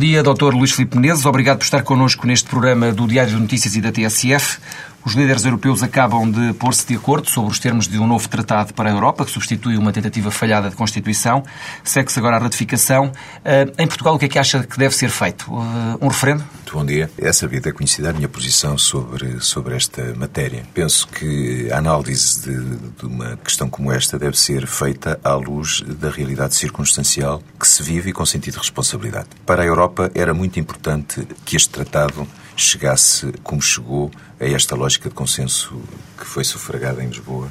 Dia, Dr. Luís Filipe Menezes. Obrigado por estar connosco neste programa do Diário de Notícias e da TSF. Os líderes europeus acabam de pôr-se de acordo sobre os termos de um novo tratado para a Europa, que substitui uma tentativa falhada de Constituição. Segue-se agora a ratificação. Eh, em Portugal, o que é que acha que deve ser feito? Eh, um referendo? Muito bom dia. É sabida, é conhecida a minha posição sobre, sobre esta matéria. Penso que a análise de, de uma questão como esta deve ser feita à luz da realidade circunstancial que se vive e com sentido de responsabilidade. Para a Europa era muito importante que este tratado chegasse como chegou a esta lógica de consenso que foi sufragada em Lisboa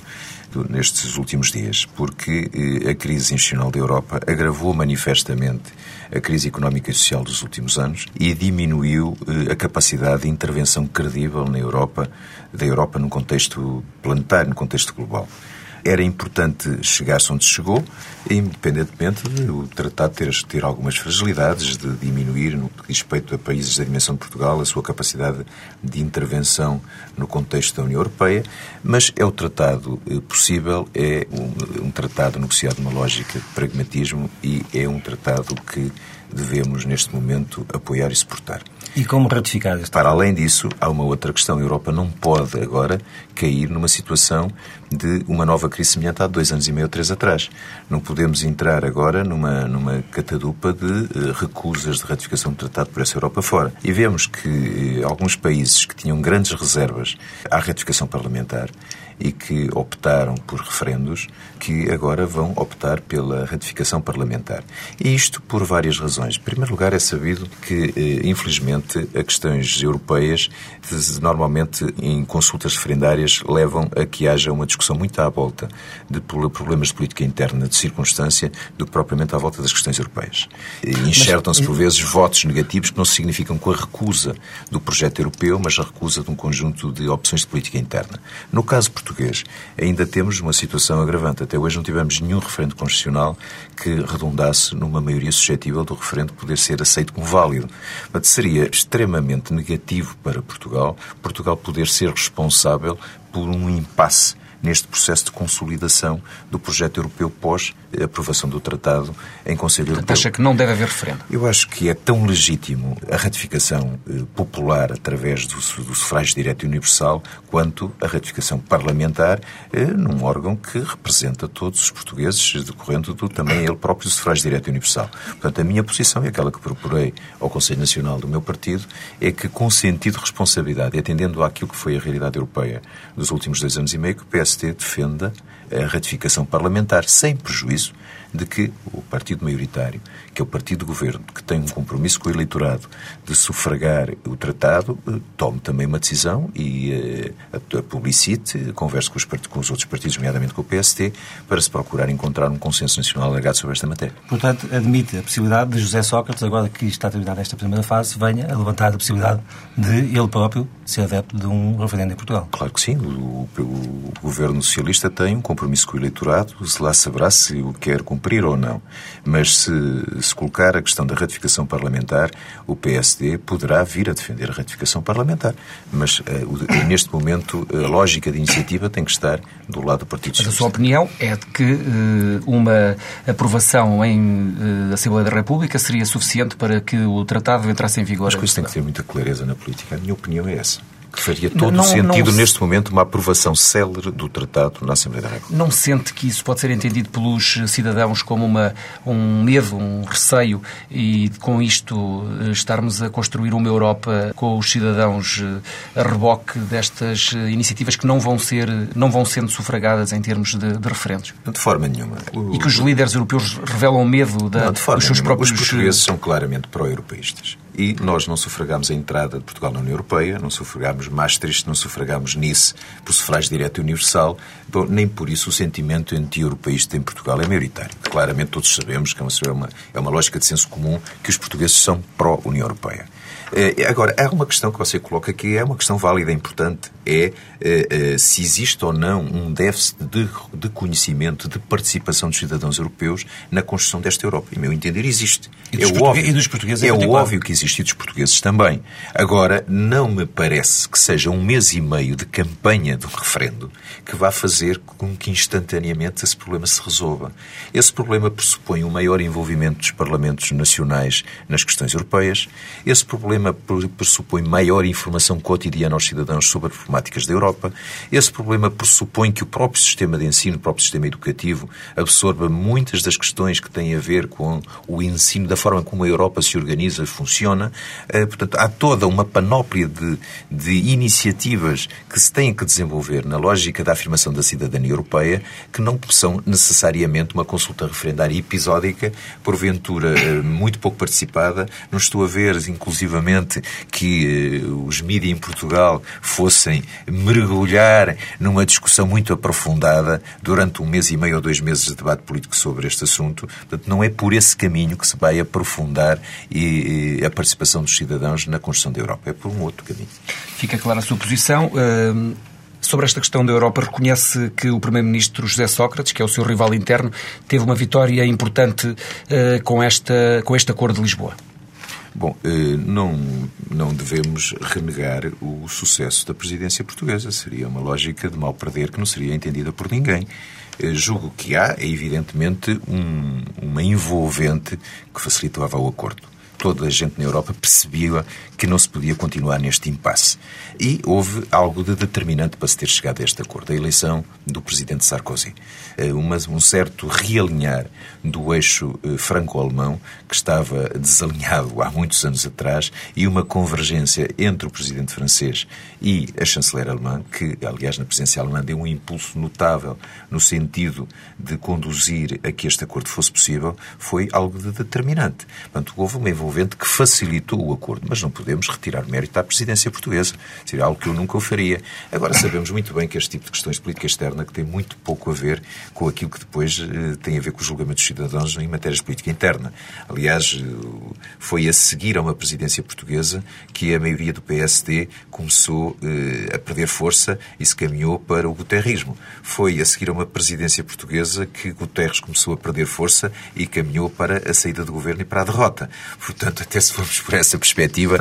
nestes últimos dias, porque eh, a crise institucional da Europa agravou manifestamente a crise económica e social dos últimos anos e diminuiu eh, a capacidade de intervenção credível na Europa, da Europa no contexto planetário, no contexto global era importante chegar-se onde chegou, independentemente de o tratado ter, ter algumas fragilidades, de diminuir, no que diz respeito a países da dimensão de Portugal, a sua capacidade de intervenção no contexto da União Europeia, mas é o tratado eh, possível, é um, um tratado negociado numa lógica de pragmatismo e é um tratado que devemos, neste momento, apoiar e suportar. E como ratificar este Para além disso, há uma outra questão. A Europa não pode agora cair numa situação de uma nova crise semelhante há dois anos e meio, três atrás. Não podemos entrar agora numa, numa catadupa de uh, recusas de ratificação do tratado por essa Europa fora. E vemos que uh, alguns países que tinham grandes reservas à ratificação parlamentar e que optaram por referendos, que agora vão optar pela ratificação parlamentar. E isto por várias razões. Em primeiro lugar, é sabido que, eh, infelizmente, as questões europeias, normalmente em consultas referendárias, levam a que haja uma discussão muito à volta de problemas de política interna, de circunstância, do que propriamente à volta das questões europeias. Enxertam-se, por vezes, votos negativos que não significam com a recusa do projeto europeu, mas a recusa de um conjunto de opções de política interna. No caso português, português, ainda temos uma situação agravante. Até hoje não tivemos nenhum referendo constitucional que redundasse numa maioria suscetível do referendo poder ser aceito como válido. Mas seria extremamente negativo para Portugal, Portugal poder ser responsável por um impasse neste processo de consolidação do projeto europeu pós aprovação do tratado em Conselho Europeu. Acha que não deve haver referendo? Eu acho que é tão legítimo a ratificação eh, popular através do, do sufrágio direto e universal quanto a ratificação parlamentar eh, num órgão que representa todos os portugueses, decorrendo do também ele próprio sufrágio direto e universal. Portanto, a minha posição, e aquela que procurei ao Conselho Nacional do meu partido, é que com sentido de responsabilidade e atendendo àquilo que foi a realidade europeia dos últimos dois anos e meio, que o PST defenda a ratificação parlamentar sem prejuízo de que o partido maioritário, que é o partido do governo, que tem um compromisso com o eleitorado de sufragar o tratado, eh, tome também uma decisão e uh, publicite, converse com os, com os, outros partidos, nomeadamente com o PST, para se procurar encontrar um consenso nacional alargado sobre esta matéria. Portanto, admite a possibilidade de José Sócrates, agora que está terminada esta primeira fase, venha a levantar a possibilidade de ele próprio ser adepto de um referendo em Portugal. Claro que sim. O, o, o governo socialista tem um compromisso com o eleitorado, se lá saberá se o quer cumprir cumprir ou não. Mas se, se colocar a questão da ratificação parlamentar, o PSD poderá vir a defender a ratificação parlamentar. Mas uh, neste momento a lógica de iniciativa tem que estar do lado do Partido Socialista. Mas a sua opinião é de que uh, uma aprovação em uh, Assembleia da República seria suficiente para que o tratado entrasse em vigor? Acho que isso tem que ter muita clareza na política. A minha opinião é essa que faria todo não, o sentido não, neste momento uma aprovação célere do tratado na Assembleia da República. Não sente que isso pode ser entendido pelos cidadãos como uma, um medo, um receio e com isto eh, estarmos a construir uma Europa com os cidadãos eh, a reboque destas eh, iniciativas que não vão ser, não vão sendo sufragadas em termos de, de referendos? De forma nenhuma. O... E que os líderes europeus revelam medo da, não, de forma dos seus nenhuma. próprios... Os portugueses são claramente pró-europeístas e nós não sufragamos a entrada de Portugal na União Europeia, não sufragamos Maastricht, não sufragamos Nice por sufrágio direto e universal, bom, nem por isso o sentimento anti-europeísta em Portugal é maioritário. Claramente todos sabemos que é uma, é uma lógica de senso comum que os portugueses são pró-União Europeia. Eh, agora, há uma questão que você coloca que é uma questão válida, importante, é eh, eh, se existe ou não um déficit de, de conhecimento, de participação dos cidadãos europeus na construção desta Europa. E, meu entender, existe. E dos, é óbvio, e dos portugueses É óbvio que existe e dos portugueses também. Agora, não me parece que seja um mês e meio de campanha de um referendo que vá fazer com que instantaneamente esse problema se resolva. Esse problema pressupõe um maior envolvimento dos parlamentos nacionais nas questões europeias. Esse problema pressupõe maior informação cotidiana aos cidadãos sobre as problemáticas da Europa. Esse problema pressupõe que o próprio sistema de ensino, o próprio sistema educativo, absorva muitas das questões que têm a ver com o ensino, da forma como a Europa se organiza, funciona. Eh, portanto, há toda uma panóplia de, de iniciativas que se têm que desenvolver na lógica da afirmação da cidadania europeia que não são necessariamente uma consulta referendária episódica, porventura eh, muito pouco participada. Não estou a ver, inclusivamente, que uh, os mídias em Portugal fossem mergulhar numa discussão muito aprofundada durante um mês e meio ou dois meses de debate político sobre este assunto. Portanto, não é por esse caminho que se vai aprofundar e, e a participação dos cidadãos na construção da Europa. É por um outro caminho. Fica clara a sua posição. Sobre esta questão da Europa, reconhece que o Primeiro-Ministro José Sócrates, que é o seu rival interno, teve uma vitória importante uh, com, esta, com este Acordo de Lisboa? Bom, eh, não, não devemos renegar o sucesso da presidência portuguesa. Seria uma lógica de mal perder que não seria entendida por ninguém. Eh, julgo que há, evidentemente, um, uma envolvente que facilitava o acordo toda a gente na Europa percebia que não se podia continuar neste impasse. E houve algo de determinante para se ter chegado a este acordo, a eleição do presidente Sarkozy. Eh, uma, um certo realinhar do eixo eh, franco-alemão, que estava desalinhado há muitos anos atrás, e uma convergência entre o presidente francês e a chanceler alemã, que, aliás, na presidência alemã deu um impulso notável no sentido de conduzir a que este acordo fosse possível, foi algo de determinante. Portanto, houve uma envolvente que facilitou o acordo, mas não podemos retirar mérito à presidência portuguesa. Seria algo que eu nunca o faria. Agora, sabemos muito bem que este tipo de questões de política externa que tem muito pouco a ver com aquilo que depois eh, tem a ver com o julgamento dos cidadãos em matérias de política interna. Aliás, eh, foi a seguir a uma presidência portuguesa que a maioria do PSD começou eh, a perder força e se caminhou para o guterrismo. Foi a seguir a uma presidência portuguesa que Guterres começou a perder força e caminhou para a saída do governo e para a derrota. Portanto, até se formos por essa perspectiva,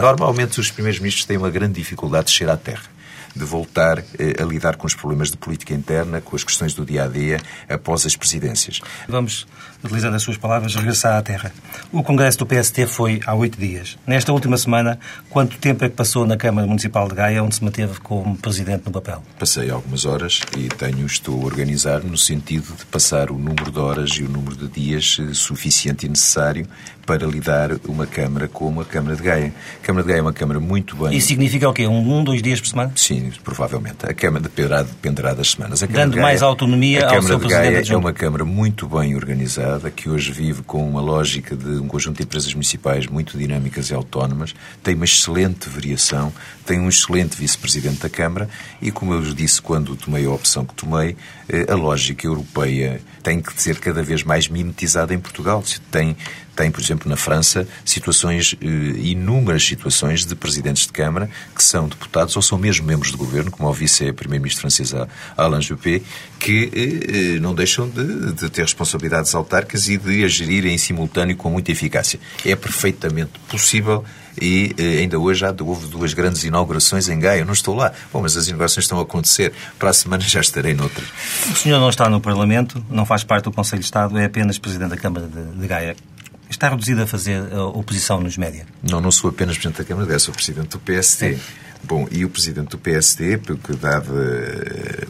normalmente os primeiros ministros têm uma grande dificuldade de chegar à terra de voltar eh, a lidar com os problemas de política interna, com as questões do dia a dia, após as presidências. Vamos, utilizando as suas palavras, regressar à terra. O Congresso do PST foi há oito dias. Nesta última semana, quanto tempo é que passou na Câmara Municipal de Gaia, onde se manteve como presidente no papel? Passei algumas horas e tenho, estou a organizar no sentido de passar o número de horas e o número de dias eh, suficiente e necessário para lidar uma Câmara como a Câmara de Gaia. A Câmara de Gaia é uma Câmara muito bem... Isso significa o quê? Um, um dois dias por semana? Sim, provavelmente. A Câmara dependerá, dependerá das semanas. Dando Gaia, mais autonomia ao seu de Gaia é uma Câmara muito bem organizada, que hoje vive com uma lógica de um conjunto de empresas municipais muito dinâmicas e autónomas, tem uma excelente variação, tem um excelente vice-presidente da Câmara e, como eu disse quando tomei a opção que tomei, eh, a lógica europeia tem que ser cada vez mais mimetizada em Portugal. Tem tem, por exemplo, na França, situações, eh, inúmeras situações de presidentes de Câmara que são deputados ou são mesmo membros do governo, como o vice-primeiro-ministro francês Alain Juppé, que eh, eh, não deixam de, de, ter responsabilidades autárquicas e de agir em simultâneo com muita eficácia. É perfeitamente possível e ainda hoje já houve duas grandes inaugurações em Gaia. Eu não estou lá. Bom, mas as inaugurações estão a acontecer. Para a semana já estarei noutras. O senhor não está no Parlamento, não faz parte do Conselho de Estado, é apenas Presidente da Câmara de, de Gaia está reduzido a fazer a oposição nos média? Não, não sou apenas Presidente da Câmara, sou Presidente do PSD. Sim. Bom, e o Presidente do PSD, porque dado eh,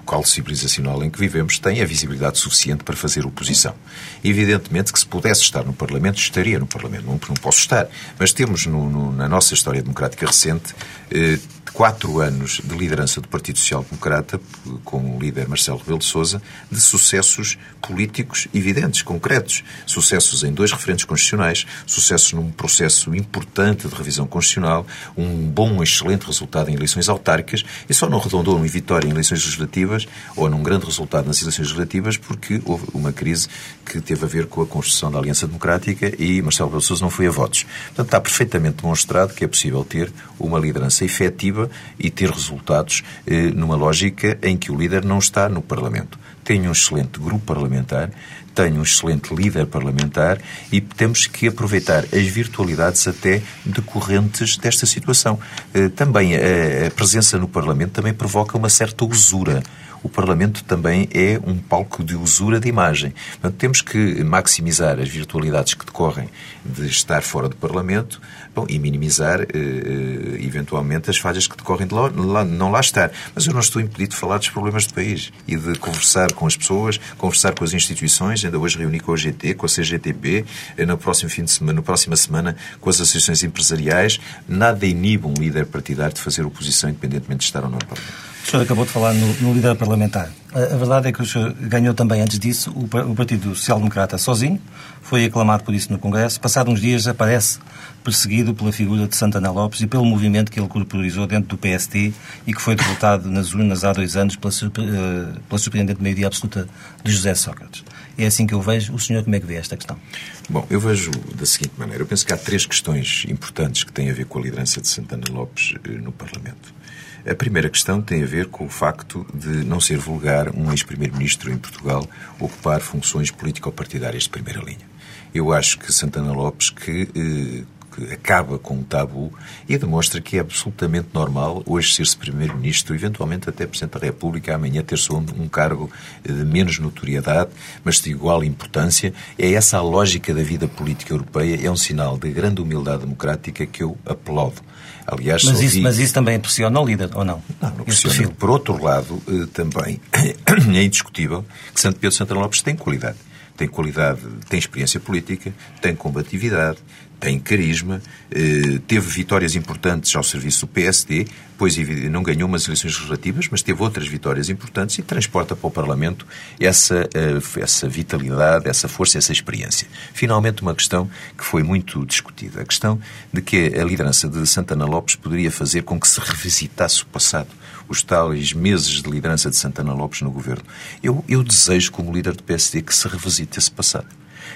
o caldo civilizacional em que vivemos, tem a visibilidade suficiente para fazer oposição. Evidentemente que se pudesse estar no Parlamento, estaria no Parlamento. Não, não posso estar. Mas temos no, no, na nossa história democrática recente eh, quatro anos de liderança do Partido Social Democrata, com o líder Marcelo Rebelo de Sousa, de sucessos políticos evidentes, concretos. Sucessos em dois referentes constitucionais, sucessos num processo importante de revisão constitucional, um bom, excelente resultado em eleições autárquicas e só não arredondou em vitória em eleições legislativas ou num grande resultado nas eleições legislativas porque houve uma crise que teve a ver com a construção da Aliança Democrática e Marcelo Rebelo de Sousa não foi a votos. Portanto, está perfeitamente demonstrado que é possível ter uma liderança efetiva e ter resultados eh, numa lógica em que o líder não está no Parlamento. Tem um excelente grupo parlamentar, tem um excelente líder parlamentar e temos que aproveitar as virtualidades até decorrentes desta situação. Eh, também a presença no Parlamento também provoca uma certa usura o Parlamento também é um palco de usura de imagem. Portanto, temos que maximizar as virtualidades que decorrem de estar fora do Parlamento bom, e minimizar, eh, eh, eventualmente, as falhas que decorrem de lá, lá, não lá estar. Mas eu não estou impedido de falar dos problemas do país e de conversar com as pessoas, conversar com as instituições. Ainda hoje reuni com a GT, com a CGTB, eh, no próximo fim de semana, na próxima semana, com as associações empresariais. Nada inibe um líder partidário de fazer oposição, independentemente de estar ou não no Parlamento. O senhor acabou de falar no, no líder parlamentar. A, a, verdade é que o senhor ganhou também, antes disso, o, o Partido Social Democrata sozinho, foi aclamado por isso no Congresso. Passado uns dias aparece perseguido pela figura de Santana Lopes e pelo movimento que ele corporizou dentro do PST e que foi derrotado nas urnas há dois anos pela, eh, pela surpreendente maioria absoluta de José Sócrates. É assim que eu vejo. O senhor como é que vê esta questão? Bom, eu vejo da seguinte maneira. Eu penso que há três questões importantes que têm a ver com a liderança de Santana Lopes eh, no Parlamento. A primeira questão tem a ver com o facto de não ser vulgar um ex-primeiro-ministro em Portugal ocupar funções político-partidárias de primeira linha. Eu acho que Santana Lopes, que eh, acaba com o tabu e demonstra que é absolutamente normal hoje ser-se Primeiro-Ministro, eventualmente até Presidente da República, amanhã ter-se um, um, cargo de menos notoriedade, mas de igual importância. É essa a lógica da vida política europeia, é um sinal de grande humildade democrática que eu aplaudo. Aliás, mas, isso, vi... mas isso também pressiona o líder, ou não? Não, não pressiona. Por outro lado, eh, também é indiscutível que Santo Pedro Santana Lopes tem qualidade. Tem qualidade, tem experiência política, tem combatividade, tem carisma, eh, teve vitórias importantes ao serviço do PSD, pois não ganhou umas eleições legislativas, mas teve outras vitórias importantes e transporta para o Parlamento essa, eh, essa vitalidade, essa força, essa experiência. Finalmente, uma questão que foi muito discutida, a questão de que a liderança de Santana Lopes poderia fazer com que se revisitasse o passado, os tais meses de liderança de Santana Lopes no governo. Eu, eu desejo, como líder do PSD, que se revisite esse passado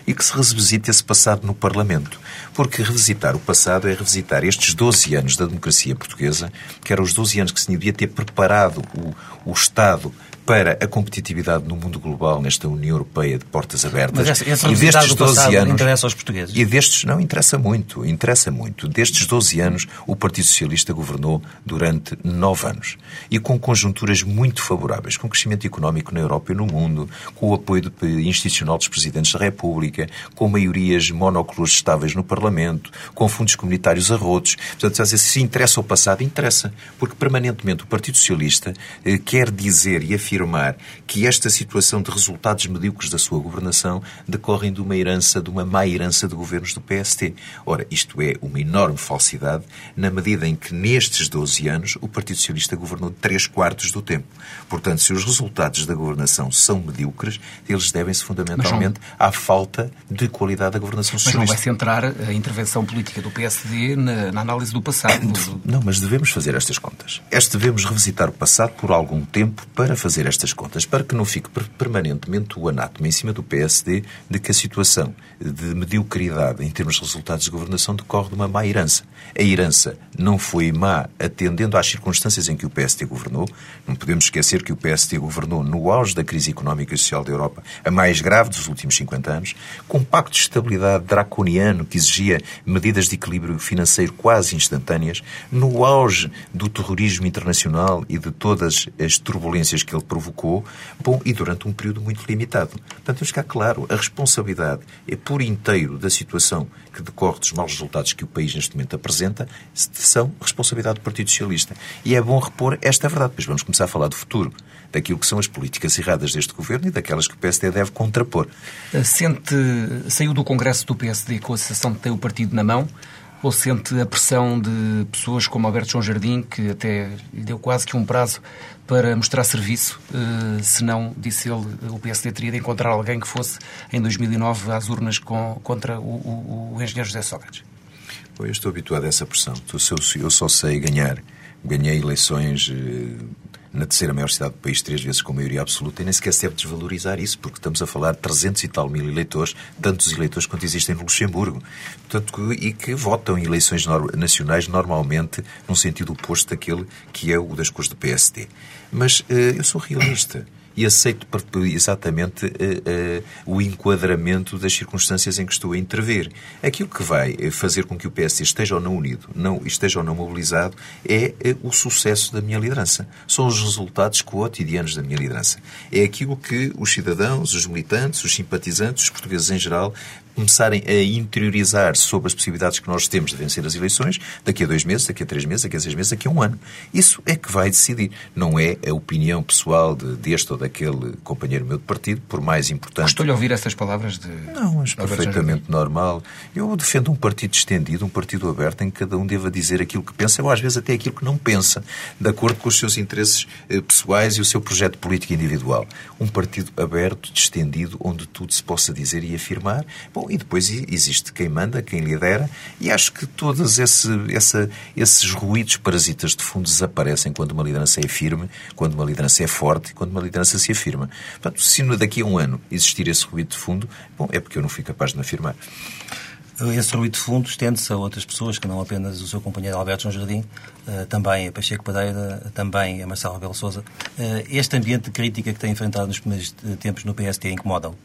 e que se revisite esse passado no Parlamento. Porque revisitar o passado é revisitar estes 12 anos da democracia portuguesa, que eram os 12 anos que se devia ter preparado o, o Estado para a competitividade no mundo global, nesta União Europeia de portas abertas. Mas essa, essa e destes 12 anos interessa aos portugueses. E destes não interessa muito, interessa muito. Destes 12 anos, o Partido Socialista governou durante nove anos e com conjunturas muito favoráveis, com crescimento económico na Europa e no mundo, com o apoio institucional dos presidentes da República, com maiorias monoclores estáveis no Parlamento, com fundos comunitários arrotos. Portanto, se interessa o passado, interessa, porque permanentemente o Partido Socialista eh, quer dizer e afirmar afirmar que esta situação de resultados medíocres da sua governação decorrem de uma herança, de uma má herança de governos do PST. Ora, isto é uma enorme falsidade, na medida em que nestes 12 anos o Partido Socialista governou 3 quartos do tempo. Portanto, se os resultados da governação são medíocres, eles devem-se fundamentalmente não... à falta de qualidade da governação socialista. Mas não vai centrar a intervenção política do PSD na, na análise do passado. Não, mas devemos fazer estas contas. Este devemos revisitar o passado por algum tempo para fazer estas contas, para que não fique permanentemente o anátema em cima do PSD de que a situação de mediocridade em termos de resultados de governação decorre de uma má herança. A herança não foi má atendendo às circunstâncias em que o PSD governou. Não podemos esquecer que o PSD governou no auge da crise económica e social da Europa, a mais grave dos últimos 50 anos, com um pacto de estabilidade draconiano que exigia medidas de equilíbrio financeiro quase instantâneas, no auge do terrorismo internacional e de todas as turbulências que ele provocou bom, e durante um período muito limitado. Portanto, temos que ficar claro, a responsabilidade é por inteiro da situação que decorre dos maus resultados que o país neste momento apresenta, são responsabilidade do Partido Socialista. E é bom repor esta verdade, pois vamos começar a falar do futuro, daquilo que são as políticas erradas deste governo e daquelas que o PSD deve contrapor. Sente, saiu do Congresso do PSD com a sensação de ter o partido na mão, Ou sente a pressão de pessoas como Alberto João Jardim, que até lhe deu quase que um prazo para mostrar serviço, uh, senão, disse ele, o PSD teria de encontrar alguém que fosse, em 2009, às urnas com, contra o, o, o engenheiro José Sócrates? Eu estou habituado a essa pressão. Eu só sei ganhar. Ganhei eleições eh, na terceira maior cidade do país, três vezes com maioria absoluta, e nem sequer se deve desvalorizar isso, porque estamos a falar de 300 e tal mil eleitores, tantos eleitores quanto existem no Luxemburgo, Portanto, e que votam em eleições nacionais normalmente num sentido oposto daquele que é o das cores do PSD. Mas uh, eu sou realista e aceito exatamente uh, uh, o enquadramento das circunstâncias em que estou a intervir. Aquilo que vai eh, fazer com que o PS esteja ou não unido, não, esteja ou não mobilizado, é uh, o sucesso da minha liderança. São os resultados cotidianos da minha liderança. É aquilo que os cidadãos, os militantes, os simpatizantes, os portugueses em geral, começarem a interiorizar sobre as possibilidades que nós temos de vencer as eleições daqui a dois meses, daqui a três meses, daqui a seis meses, daqui a um ano. Isso é que vai decidir. Não é a opinião pessoal de, deste ou daquele companheiro meu de partido, por mais importante. Gostou-lhe ouvir essas palavras de. Não, mas perfeitamente normal. Eu defendo um partido estendido, um partido aberto, em que cada um deva dizer aquilo que pensa, ou às vezes até aquilo que não pensa, de acordo com os seus interesses eh, pessoais e o seu projeto político individual. Um partido aberto, estendido, onde tudo se possa dizer e afirmar. Bom, e depois existe quem manda, quem lidera, e acho que todos esse, esses ruídos parasitas de fundo desaparecem quando uma liderança é firme, quando uma liderança é forte e quando uma liderança se afirma. Portanto, se daqui a um ano existir esse ruído de fundo, bom, é porque eu não fui capaz de me afirmar. Esse ruído de fundo estende-se a outras pessoas que não apenas o seu companheiro Alberto João Jardim, eh, também a Pacheco Padeira, também a Marcelo Rebelo Sousa. Eh, este ambiente de crítica que tem enfrentado nos primeiros tempos no PST incomoda-o?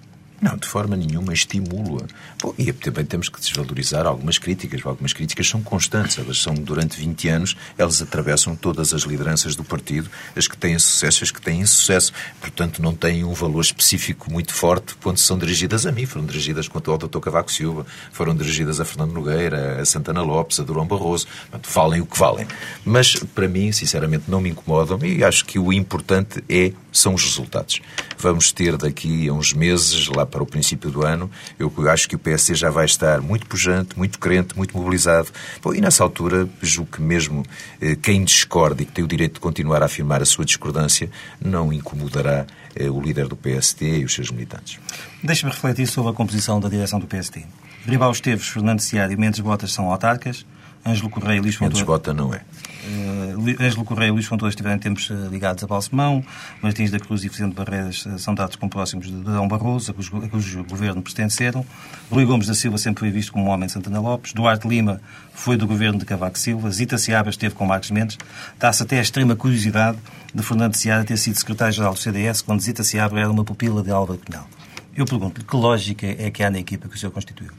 Não, de forma nenhuma estimula. Bom, e também temos que desvalorizar algumas críticas. Algumas críticas são constantes, elas são durante 20 anos, elas atravessam todas as lideranças do partido, as que têm sucesso, as que têm sucesso. Portanto, não têm um valor específico muito forte quando são dirigidas a mim. Foram dirigidas quanto ao Dr. Cavaco Silva, foram dirigidas a Fernando Nogueira, a Santana Lopes, a Durão Barroso. Portanto, o que valem. Mas, para mim, sinceramente, não me incomodam e acho que o importante é, são os resultados. Vamos ter daqui a uns meses, lá para o princípio do ano, eu acho que o PSD já vai estar muito pujante, muito crente, muito mobilizado. Bom, e nessa altura, julgo que mesmo eh, quem discorde e que tem o direito de continuar a afirmar a sua discordância, não incomodará eh, o líder do PSD e os seus militantes. Deixe-me refletir sobre a composição da direção do PSD. Ribal Esteves, Fernando Seara e Mendes Botas são autarcas, Ângelo Correia e Luís. Mendes Bota não é. Uh, Ângelo Correia e Luís Fontoura estiveram tempos uh, ligados a Balsemão, Martins da Cruz e Vicente Barreiras uh, são dados como próximos de Dom Barroso, a cujo, a cujo governo pertenceram. Rui Gomes da Silva sempre foi visto como um homem de Santana Lopes. Duarte Lima foi do governo de Cavaco Silva. Zita Seabra esteve com Marcos Mendes. Dá-se até a extrema curiosidade de Fernando Seara ter sido secretário-geral do CDS quando Zita Seabra era uma pupila de Álvaro Cunhal. Eu pergunto-lhe que lógica é que há na equipa que o senhor constituiu?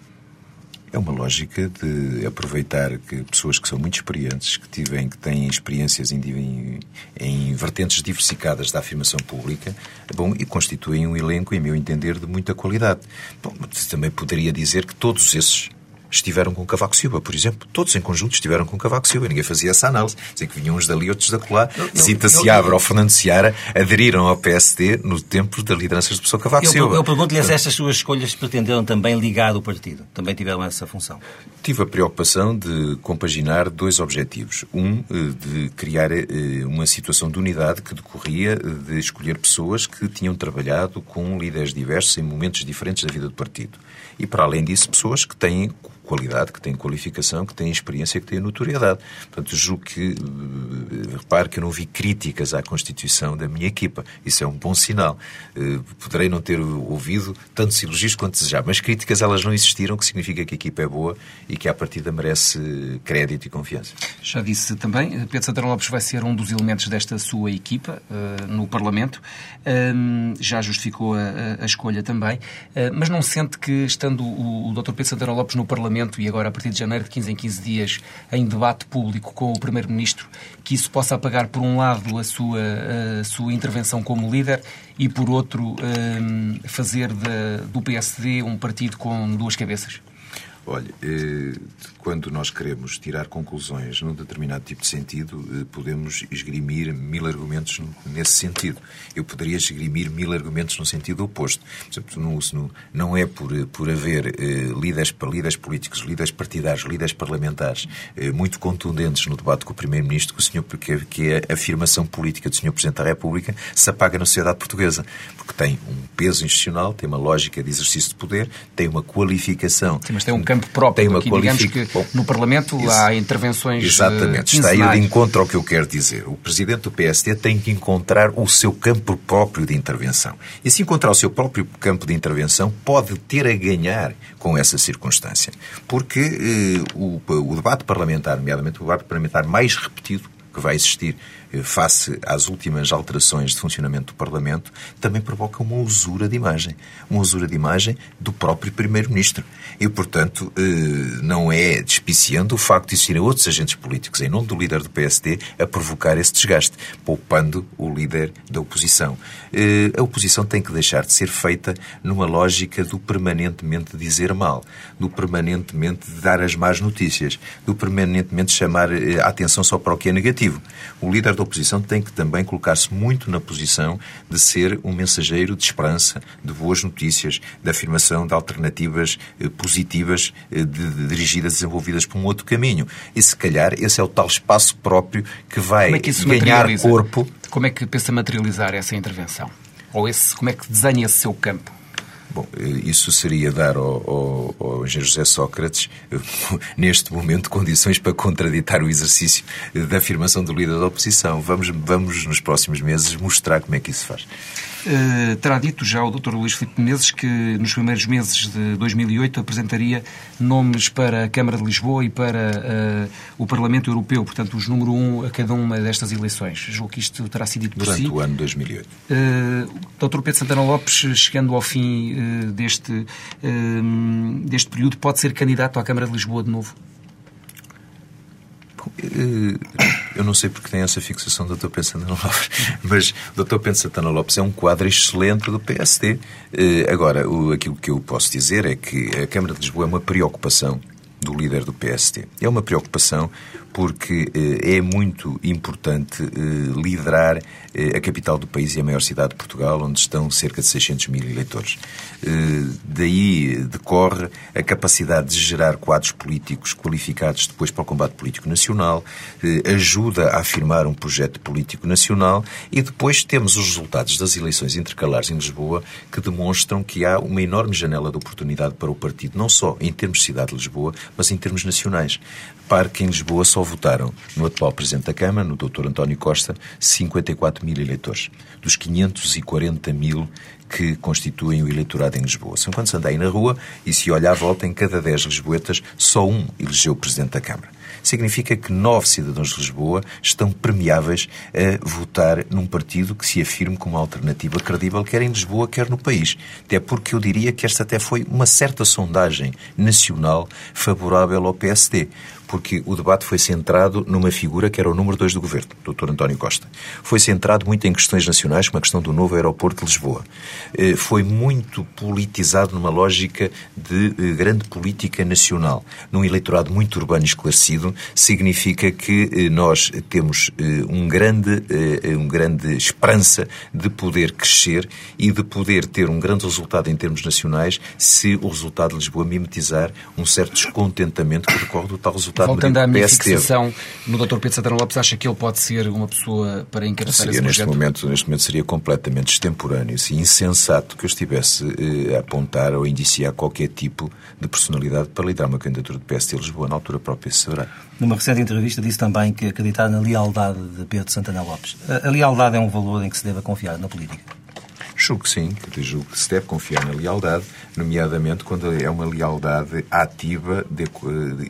É uma lógica de aproveitar que pessoas que são muito experientes, que, tivem, que têm experiências em, em, vertentes diversificadas da afirmação pública, bom, e constituem um elenco, em meu entender, de muita qualidade. Bom, também poderia dizer que todos esses estiveram com Cavaco Silva, por exemplo. Todos em conjunto estiveram com Cavaco Silva. Ninguém fazia essa análise. Dizem que vinham uns dali, outros da colar. Cita Seabra ou Fernando Seara aderiram ao PSD no tempo da liderança do professor Cavaco eu, Silva. Eu pergunto-lhe se estas suas escolhas pretenderam também ligar o partido. Também tiveram essa função. Tive a preocupação de compaginar dois objetivos. Um, eh, de criar eh, uma situação de unidade que decorria de escolher pessoas que tinham trabalhado com líderes diversos em momentos diferentes da vida do partido. E, para além disso, pessoas que têm qualidade, que têm qualificação, que têm experiência, que têm notoriedade. Portanto, julgo que, eh, repare que eu não vi críticas à Constituição da minha equipa. Isso é um bom sinal. Eh, poderei não ter ouvido tantos elogios quanto desejava, mas críticas elas não existiram, que significa que a equipa é boa e que, à partida, merece crédito e confiança. Já disse também, Pedro Santana Lopes vai ser um dos elementos desta sua equipa uh, no Parlamento. Uh, já justificou a, escolha também, mas não sente que, estando o, o Dr. Pedro Santana Lopes no Parlamento, Parlamento e agora a partir de janeiro, de 15 em 15 dias, em debate público com o Primeiro-Ministro, que isso possa apagar, por um lado, a sua, a sua intervenção como líder e, por outro, hum, fazer de, do PSD um partido com duas cabeças? Olha, eh, quando nós queremos tirar conclusões num determinado tipo de sentido, eh, podemos esgrimir mil argumentos nesse sentido. Eu poderia esgrimir mil argumentos no sentido oposto. Por exemplo, não é por, por haver eh, líderes, líderes políticos, líderes partidários, líderes parlamentares muito contundentes no debate com o Primeiro-Ministro que, o senhor, que, que a afirmação política do Sr. Presidente da República se apaga na sociedade portuguesa. Porque tem um peso institucional, tem uma lógica de exercício de poder, tem uma qualificação. Sim, mas tem um campo próprio. Tem uma aqui, qualificação no Parlamento há intervenções Exatamente, está aí de encontro ao que eu quero dizer. O Presidente do PSD tem que encontrar o seu campo próprio de intervenção. E se encontrar o seu próprio campo de intervenção, pode ter a ganhar com essa circunstância. Porque eh, o, o debate parlamentar, nomeadamente o debate parlamentar mais repetido que vai existir eh, face às últimas alterações de funcionamento do Parlamento, também provoca uma usura de imagem. Uma usura de imagem do próprio Primeiro-Ministro. E, portanto, eh, não é despiciando o facto de existirem outros agentes políticos, em nome do líder do PSD, a provocar esse desgaste, poupando o líder da oposição. Eh, a oposição tem que deixar de ser feita numa lógica do permanentemente dizer mal, do permanentemente dar as más notícias, do permanentemente chamar a atenção só para o que é negativo. O líder da oposição tem que também colocar-se muito na posição de ser um mensageiro de esperança, de boas notícias, de afirmação de alternativas eh, positivas eh, de, de, dirigidas, desenvolvidas por um outro caminho. E se calhar esse é o tal espaço próprio que vai é que ganhar corpo. Como é que pensa materializar essa intervenção? Ou esse, como é que desenha esse seu campo? Bom, isso seria dar ao, ao, ao engenheiro José Sócrates, neste momento, condições para contraditar o exercício da afirmação do líder da oposição. Vamos, vamos nos próximos meses, mostrar como é que isso se faz. Uh, terá dito já o Dr. Luís Filipe Menezes que nos primeiros meses de 2008 apresentaria nomes para a Câmara de Lisboa e para uh, o Parlamento Europeu, portanto, os número um a cada uma destas eleições. Julgo que isto terá sido dito Durante por si. o ano 2008. Uh, Dr. Pedro Santana Lopes, chegando ao fim deste, deste período, pode ser candidato à Câmara de Lisboa de novo? Eu não sei porque tem essa fixação do Dr. Pedro Santana Lopes, mas o Dr. Pedro Santana Lopes é um quadro excelente do PSD. Eh, agora, aquilo que eu posso dizer é que a Câmara de Lisboa é uma preocupação do líder do PSD. É uma preocupação porque eh, é muito importante eh, liderar a capital do país e a maior cidade de Portugal, onde estão cerca de 600 mil eleitores. Daí decorre a capacidade de gerar quadros políticos qualificados depois para o combate político nacional, ajuda a afirmar um projeto político nacional e depois temos os resultados das eleições intercalares em Lisboa que demonstram que há uma enorme janela de oportunidade para o partido, não só em termos de cidade de Lisboa, mas em termos nacionais. Para que em Lisboa só votaram no atual Presidente da Câmara, no Dr. António Costa, 54 mil eleitores, dos 540 mil que constituem o eleitorado em Lisboa. São anda aí na rua e se olha à volta, em cada 10 lisboetas, só um elegeu o Presidente da Câmara significa que nove cidadãos de Lisboa estão premiáveis a votar num partido que se afirme como uma alternativa credível, quer em Lisboa, quer no país. Até porque eu diria que esta até foi uma certa sondagem nacional favorável ao PSD porque o debate foi centrado numa figura que era o número dois do governo, o Dr. António Costa. Foi centrado muito em questões nacionais, como a questão do novo aeroporto de Lisboa. Eh, foi muito politizado numa lógica de eh, grande política nacional. Num eleitorado muito urbano e esclarecido, significa que eh, nós temos um grande, um grande esperança de poder crescer e de poder ter um grande resultado em termos nacionais se o resultado de Lisboa mimetizar um certo descontentamento que decorre do tal resultado deputado Voltando à minha fixação no Dr. Pedro Santana Lopes, acha que ele pode ser uma pessoa para encabeçar esse neste projeto? Momento, neste momento seria completamente extemporâneo e insensato que eu estivesse eh, a apontar ou a indiciar qualquer tipo de personalidade para liderar uma candidatura de PSD Lisboa. Na altura própria se saberá. Numa recente entrevista disse também que acreditar na lealdade de Pedro Santana Lopes. A, a lealdade é um valor em que se deve confiar na política? Julgo que sim, julgo que se deve confiar na lealdade, nomeadamente quando é uma lealdade ativa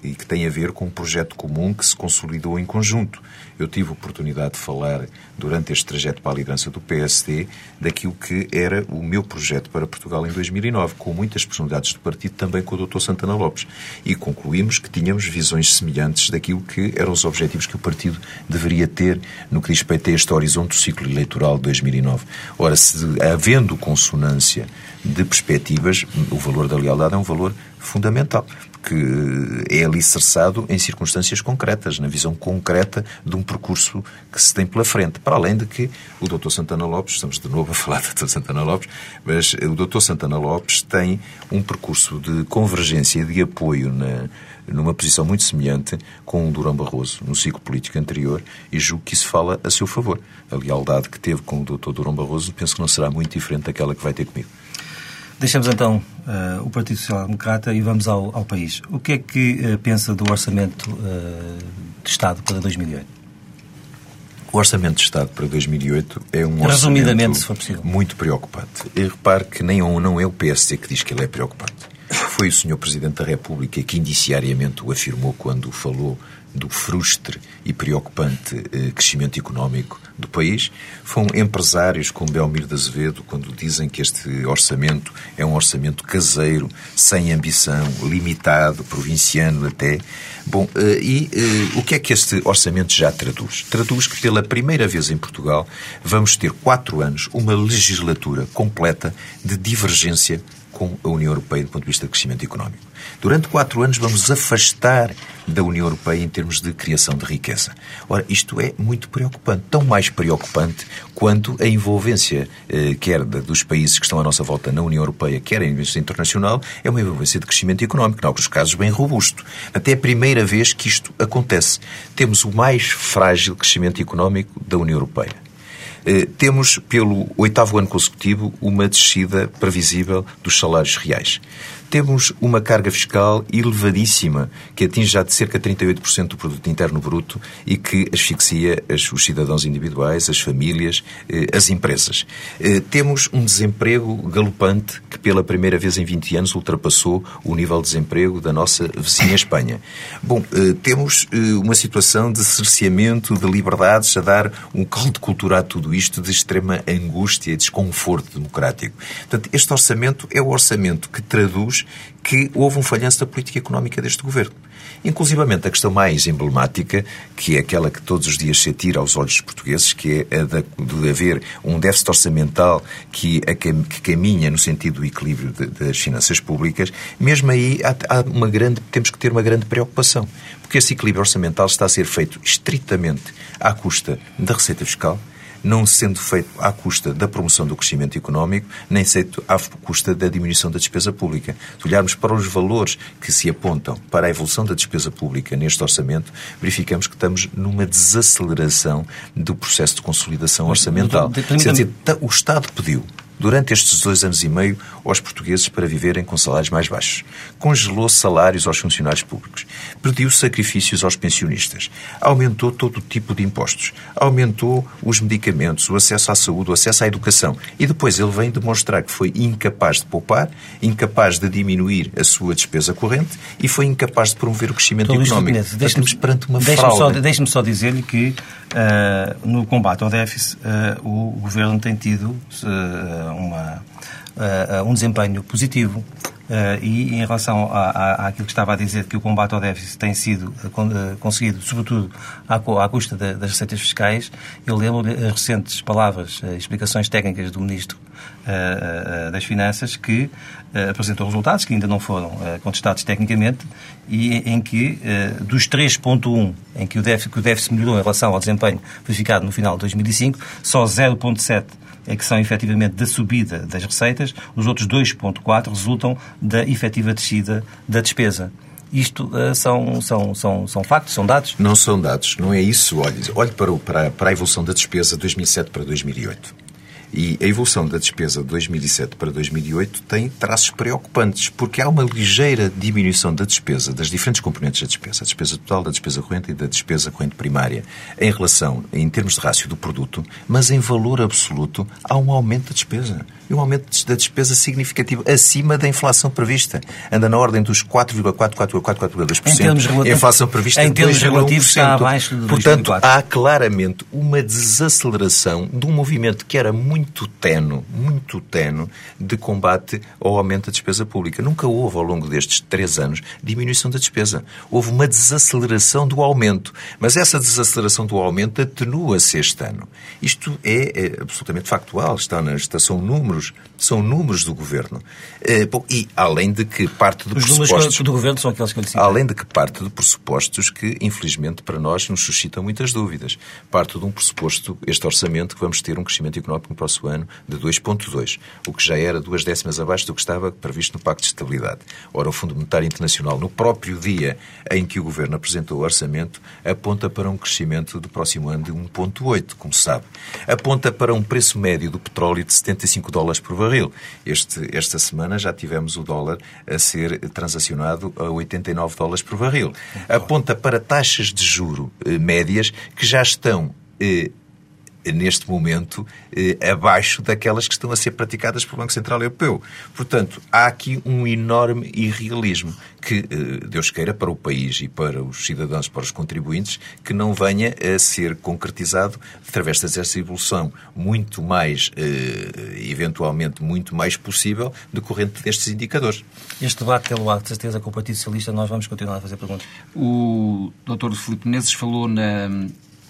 e que tem a ver com um projeto comum que se consolidou em conjunto. Eu tive oportunidade de falar durante este trajeto para a liderança do PSD daquilo que era o meu projeto para Portugal em 2009, com muitas personalidades do partido, também com o Dr. Santana Lopes. E concluímos que tínhamos visões semelhantes daquilo que eram os objetivos que o partido deveria ter no que diz respeito a este horizonte do ciclo eleitoral de 2009. Ora, se havendo consonância de perspectivas, o valor da lealdade é um valor fundamental porque é alicerçado em circunstâncias concretas, na visão concreta de um percurso que se tem pela frente. Para além de que o Dr. Santana Lopes, estamos de novo a falar do Dr. Santana Lopes, mas o Dr. Santana Lopes tem um percurso de convergência e de apoio na, numa posição muito semelhante com o Durão Barroso no ciclo político anterior e julgo que isso fala a seu favor. A lealdade que teve com o Dr. Durão Barroso penso que não será muito diferente daquela que vai ter comigo. Deixamos então uh, o Partido Social Democrata e vamos ao, ao país. O que é que uh, pensa do Orçamento uh, de Estado para 2008? O Orçamento de Estado para 2008 é um Resumidamente, se for possível. muito preocupante. E repare que nem ou não é o PSD que diz que ele é preocupante. Foi o Sr. Presidente da República que indiciariamente o afirmou quando falou do frustre e preocupante eh, crescimento económico do país. Foram empresários como Belmiro de Azevedo, quando dizem que este orçamento é um orçamento caseiro, sem ambição, limitado, provinciano até. Bom, eh, e eh, o que é que este orçamento já traduz? Traduz que pela primeira vez em Portugal vamos ter quatro anos, uma legislatura completa de divergência com a União Europeia do ponto de vista de crescimento económico. Durante quatro anos vamos afastar da União Europeia em termos de criação de riqueza. Ora, isto é muito preocupante. Tão mais preocupante quanto a envolvência, eh, quer dos países que estão à nossa volta na União Europeia, quer a envolvência internacional, é uma envolvência de crescimento económico, em alguns casos bem robusto. Até a primeira vez que isto acontece. Temos o mais frágil crescimento económico da União Europeia. Eh, temos, pelo oitavo ano consecutivo, uma descida previsível dos salários reais temos uma carga fiscal elevadíssima, que atinge já de cerca de 38% do produto interno bruto e que asfixia os cidadãos individuais, as famílias, eh, as empresas. Eh, temos um desemprego galopante que pela primeira vez em 20 anos ultrapassou o nível de desemprego da nossa vizinha Espanha. Bom, eh, temos uma situação de cerceamento de liberdades a dar um caldo de cultura a tudo isto de extrema angústia e desconforto democrático. Portanto, este orçamento é o orçamento que traduz que houve um falhanço da política económica deste governo. Inclusivamente a questão mais emblemática, que é aquela que todos os dias se atira aos olhos dos portugueses, que é a de, de haver um déficit orçamental que, a, que caminha no sentido do equilíbrio de, das finanças públicas, mesmo aí há, há uma grande, temos que ter uma grande preocupação. Porque esse equilíbrio orçamental está a ser feito estritamente à custa da receita fiscal, não sendo feito à custa da promoção do crescimento económico, nem feito à custa da diminuição da despesa pública. Se olharmos para os valores que se apontam para a evolução da despesa pública neste orçamento, verificamos que estamos numa desaceleração do processo de consolidação orçamental. Dizer, o Estado pediu durante estes dois anos e meio aos portugueses para viverem com salários mais baixos. Congelou salários aos funcionários públicos. Pediu sacrifícios aos pensionistas. Aumentou todo o tipo de impostos. Aumentou os medicamentos, o acesso à saúde, o acesso à educação. E depois ele vem demonstrar que foi incapaz de poupar, incapaz de diminuir a sua despesa corrente e foi incapaz de promover o crescimento Estou económico. Estamos perante uma fraude. Deixe-me só dizer-lhe que uh, no combate ao déficit uh, o governo tem tido uh, uma, uh, um desempenho positivo. Uh, e em relação àquilo que estava a dizer, que o combate ao déficit tem sido uh, conseguido, sobretudo à, à custa de, das receitas fiscais, eu lembro as recentes palavras, uh, explicações técnicas do Ministro das Finanças, que apresentou resultados que ainda não foram contestados tecnicamente e em que, dos 3.1 em que o, déficit, que o déficit melhorou em relação ao desempenho verificado no final de 2005, só 0.7 é que são efetivamente da subida das receitas, os outros 2,4 resultam da efetiva descida da despesa. Isto uh, são, são, são, são factos, são dados? Não são dados, não é isso. Olhe, olhe para, o, para, para a evolução da despesa de 2007 para 2008. E a evolução da despesa de 2007 para 2008 tem traços preocupantes, porque há uma ligeira diminuição da despesa, das diferentes componentes da despesa, a despesa total, da despesa corrente e da despesa corrente primária, em relação, em termos de rácio do produto, mas em valor absoluto há um aumento da despesa. E um aumento da despesa significativo, acima da inflação prevista. Anda na ordem dos 4,4, A inflação prevista em termos relativos está abaixo de Portanto, há claramente uma desaceleração de um movimento que era muito muito tenue, muito tenue, de combate ao aumento da despesa pública. Nunca houve, ao longo destes três anos, diminuição da despesa. Houve uma desaceleração do aumento. Mas essa desaceleração do aumento atenua-se este ano. Isto é, é, absolutamente factual, está na, está, são números, são números do Governo. É, bom, e além de que parte de Os pressupostos... do Governo são aqueles que eu lhe Além de que parte de pressupostos que, infelizmente, para nós nos suscitam muitas dúvidas. Parte de um pressuposto, este orçamento, que vamos ter um crescimento económico no próximo ano de 2,2, o que já era duas décimas abaixo do que estava previsto no Pacto de Estabilidade. Ora, o Fundo Monetário Internacional, no próprio dia em que o Governo apresentou o orçamento, aponta para um crescimento do próximo ano de 1,8, como se sabe. Aponta para um preço médio do petróleo de 75 dólares por barril. Este, esta semana já tivemos o dólar a ser transacionado a 89 dólares por barril. Aponta para taxas de juro eh, médias que já estão eh, neste momento, eh, abaixo daquelas que estão a ser praticadas pelo Banco Central Europeu. Portanto, há aqui um enorme irrealismo que, eh, Deus queira, para o país e para os cidadãos, para os contribuintes, que não venha a ser concretizado através dessa evolução muito mais, eh, eventualmente, muito mais possível, decorrente destes indicadores. Este debate, pelo lado, de certeza, com o Partido Socialista, nós vamos continuar a fazer perguntas. O Dr. Filipe Menezes falou na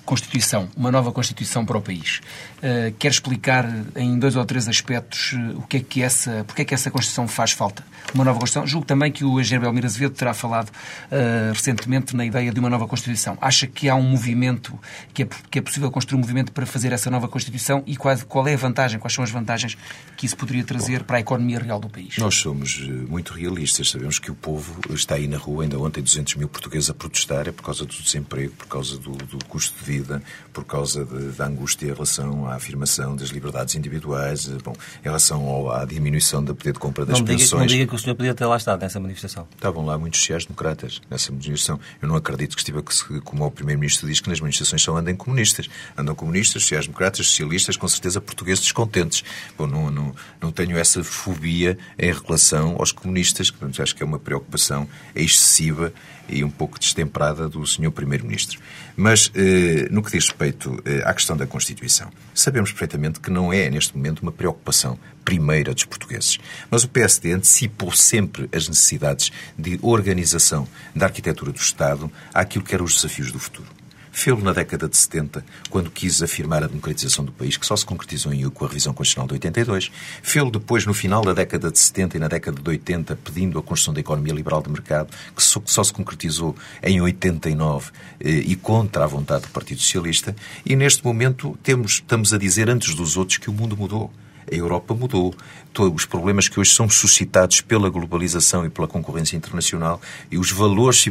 Constituição, uma nova Constituição para o país. Uh, quer explicar em dois ou três aspectos uh, o que é que essa, porque é que essa Constituição faz falta? Uma nova Constituição. Julgo também que o engenheiro Belmiro Azevedo terá falado uh, recentemente na ideia de uma nova Constituição. Acha que há um movimento, que é, que é possível construir um movimento para fazer essa nova Constituição e qual, qual é a vantagem, quais são as vantagens que isso poderia trazer para a economia real do país? Nós somos muito realistas, sabemos que o povo está aí na rua, ainda ontem 200 mil portugueses a protestar, é por causa do desemprego, por causa do, do custo de vida vida por causa de, da angústia em relação à afirmação das liberdades individuais, eh, bom, em relação ao, à diminuição do poder de compra das não pensões. Diga, não diga que o senhor podia ter lá estado nessa manifestação. Estavam lá muitos sociais-democratas nessa manifestação. Eu não acredito que estive, como o Primeiro-Ministro diz, que nas manifestações só andem comunistas. Andam comunistas, sociais-democratas, socialistas, com certeza portugueses descontentes. Bom, não, não, não tenho essa fobia em relação aos comunistas, que acho que é uma preocupação excessiva e um pouco destemperada do Sr. Primeiro-Ministro. Mas, eh, no que diz respeito eh, à questão da Constituição, sabemos perfeitamente que não é, neste momento, uma preocupação primeira dos portugueses. Mas o PSD antecipou sempre as necessidades de organização da arquitetura do Estado àquilo que eram os desafios do futuro. Fê-lo na década de 70, quando quis afirmar a democratização do país, que só se concretizou em com a revisão constitucional de 82. Fê-lo depois, no final da década de 70 e na década de 80, pedindo a construção da economia liberal de mercado, que só, que só se concretizou em 89 eh, e contra a vontade do Partido Socialista. E neste momento temos, estamos a dizer antes dos outros que o mundo mudou. A Europa mudou os problemas que hoje são suscitados pela globalização e pela concorrência internacional e os valores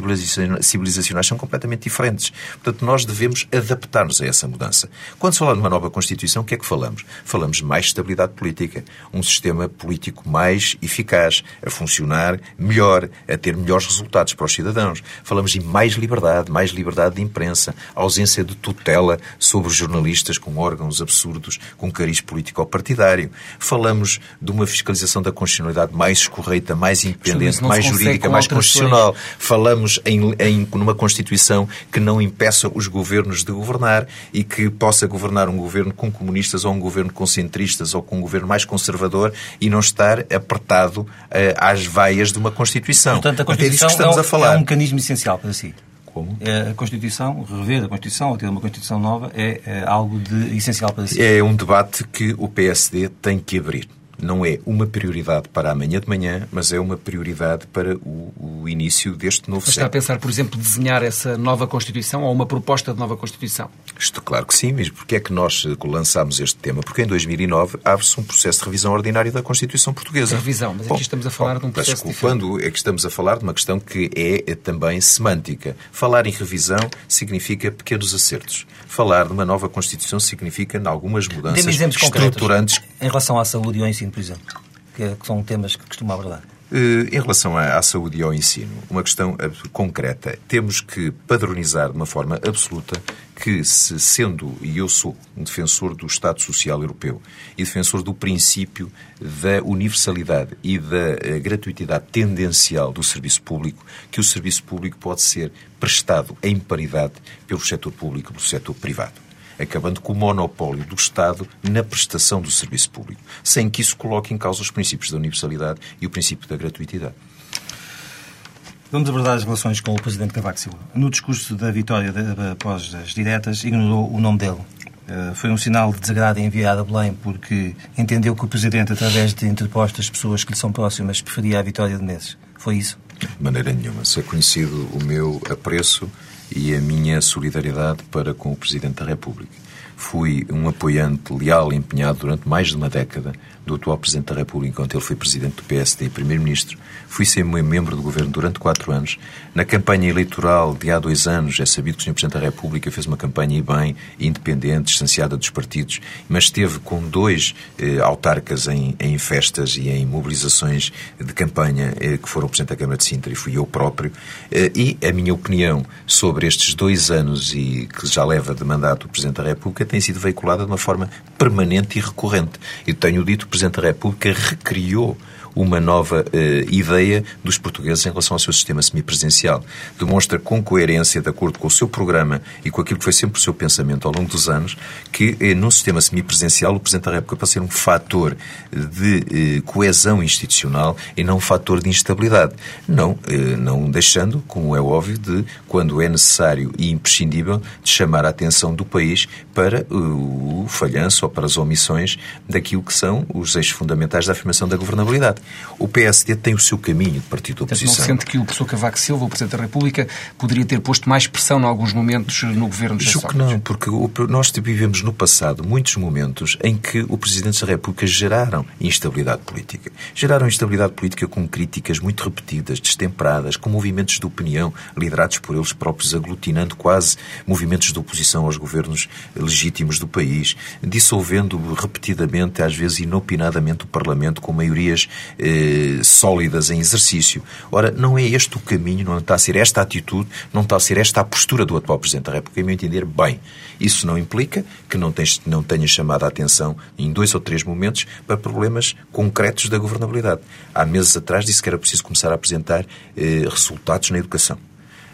civilizacionais são completamente diferentes. Portanto, nós devemos adaptar-nos a essa mudança. Quando se fala de uma nova Constituição, o que é que falamos? Falamos de mais estabilidade política, um sistema político mais eficaz, a funcionar melhor, a ter melhores resultados para os cidadãos. Falamos de mais liberdade, mais liberdade de imprensa, ausência de tutela sobre os jornalistas com órgãos absurdos, com cariz político ou partidário. Falamos de uma fiscalização da constitucionalidade mais escorreita, mais independente, mais jurídica, mais constitucional. Falamos em, em numa Constituição que não impeça os governos de governar e que possa governar um governo com comunistas ou um governo com centristas ou com um governo mais conservador e não estar apertado uh, às vaias de uma Constituição. Portanto, a Constituição é, estamos é, a falar. é um mecanismo essencial para si. Como? A Constituição, rever a Constituição ou ter uma Constituição nova é, é algo de essencial para si. É um debate que o PSD tem que abrir não é uma prioridade para amanhã de manhã, mas é uma prioridade para o, o início deste novo Está a pensar, por exemplo, desenhar essa nova Constituição ou uma proposta de nova Constituição? Isto, claro que sim, mas porquê é que nós eh, lançámos este tema? Porque em 2009 abre-se um processo de revisão ordinária da Constituição Portuguesa. Revisão, mas aqui bom, estamos a falar bom, de um processo mas, Quando é que estamos a falar de uma questão que é, é também semântica. Falar em revisão significa pequenos acertos. Falar de uma nova Constituição significa algumas mudanças estruturantes. Em relação à saúde e ao ensino ensino, por exemplo, que são temas que costumo abordar? Eh, em relação à saúde e ao ensino, uma questão concreta. Temos que padronizar de uma forma absoluta que, se sendo, e eu sou um defensor do Estado Social Europeu e defensor do princípio da universalidade e da eh, gratuitidade tendencial do serviço público, que o serviço público pode ser prestado em paridade pelo setor público e pelo setor privado. Acabando com o monopólio do Estado na prestação do serviço público, sem que isso coloque em causa os princípios da universalidade e o princípio da gratuitidade. Vamos abordar as relações com o Presidente Cavaco Silva. No discurso da vitória após as diretas, ignorou o nome dele. Eh, foi um sinal de desagrado enviado a Belém porque entendeu que o Presidente, através de interpostas pessoas que lhe são próximas, preferia a vitória de Menezes. Foi isso? De maneira nenhuma. Se é conhecido o meu apreço e a minha solidariedade para com o Presidente da República. Fui um apoiante leal e empenhado durante mais de uma década do atual Presidente da República, enquanto ele foi Presidente do PSD e Primeiro-Ministro. Fui ser membro do Governo durante quatro anos. Na campanha eleitoral de há dois anos, é sabido que o Sr. Presidente da República fez uma campanha e bem, independente, distanciada dos partidos, mas esteve com dois eh, autarcas em, em, festas e em mobilizações de campanha, eh, que foram o Presidente da Câmara de Sintra e fui eu próprio. Eh, e a minha opinião sobre estes dois anos e que já leva de mandato o Presidente da República tem sido veiculada de uma forma permanente e recorrente. Eu tenho dito Presidente da República recriou uma nova uh, ideia dos portugueses em relação ao seu sistema semipresencial. Demonstra com coerência, de acordo com o seu programa e com aquilo que foi sempre o seu pensamento ao longo dos anos, que uh, num sistema semipresencial o Presidente da República pode ser um fator de uh, coesão institucional e não um fator de instabilidade. Não, não deixando, como é óbvio, de, quando é necessário e imprescindível, de chamar a atenção do país para o falhanço ou para as omissões daquilo que são os eixos fundamentais da afirmação da governabilidade. O PSD tem o seu caminho de partido de oposição. Portanto, não sente que o professor Cavaco Silva, o Presidente da República, poderia ter posto mais pressão em alguns momentos no governo de Julgo que não, porque nós vivemos no passado muitos momentos em que o Presidente da República geraram instabilidade política. Geraram instabilidade política com críticas muito repetidas, destemperadas, com movimentos de opinião liderados por eles próprios, aglutinando quase movimentos de oposição aos governos legítimos do país, dissolvendo repetidamente, às vezes inopinadamente, o Parlamento com maiorias eh, sólidas em exercício. Ora, não é este o caminho, não está a ser esta atitude, não está a ser esta a postura do atual Presidente da República, a meu entender, bem. Isso não implica que não, tens, não tenha chamado a atenção em dois ou três momentos para problemas concretos da governabilidade. Há meses atrás disse que era preciso começar a apresentar eh, resultados na educação.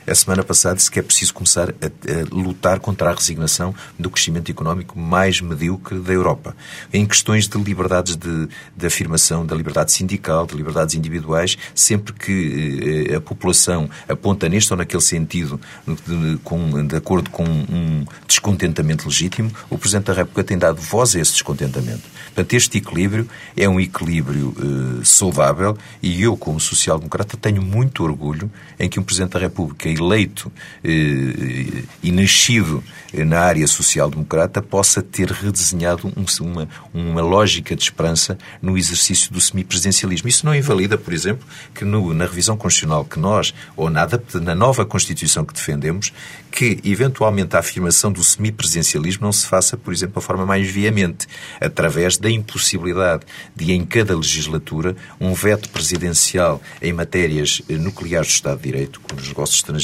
A semana passada disse que é preciso começar a, a, lutar contra a resignação do crescimento económico mais medíocre da Europa. Em questões de liberdades de, de afirmação, da liberdade sindical, de liberdades individuais, sempre que eh, a população aponta neste ou naquele sentido, de, com, de acordo com um descontentamento legítimo, o Presidente da República tem dado voz a esse descontentamento. Portanto, este equilíbrio é um equilíbrio eh, saudável e eu, como social-democrata, tenho muito orgulho em que um Presidente da República eleito eh, e nascido na área social-democrata possa ter redesenhado um, uma, uma lógica de esperança no exercício do semipresidencialismo. Isso não invalida, por exemplo, que no, na revisão constitucional que nós, ou nada, na nova Constituição que defendemos, que eventualmente a afirmação do semipresidencialismo não se faça, por exemplo, de forma mais veemente, através da impossibilidade de, em cada legislatura, um veto presidencial em matérias nucleares do Estado de Direito, como nos negócios estrangeiros,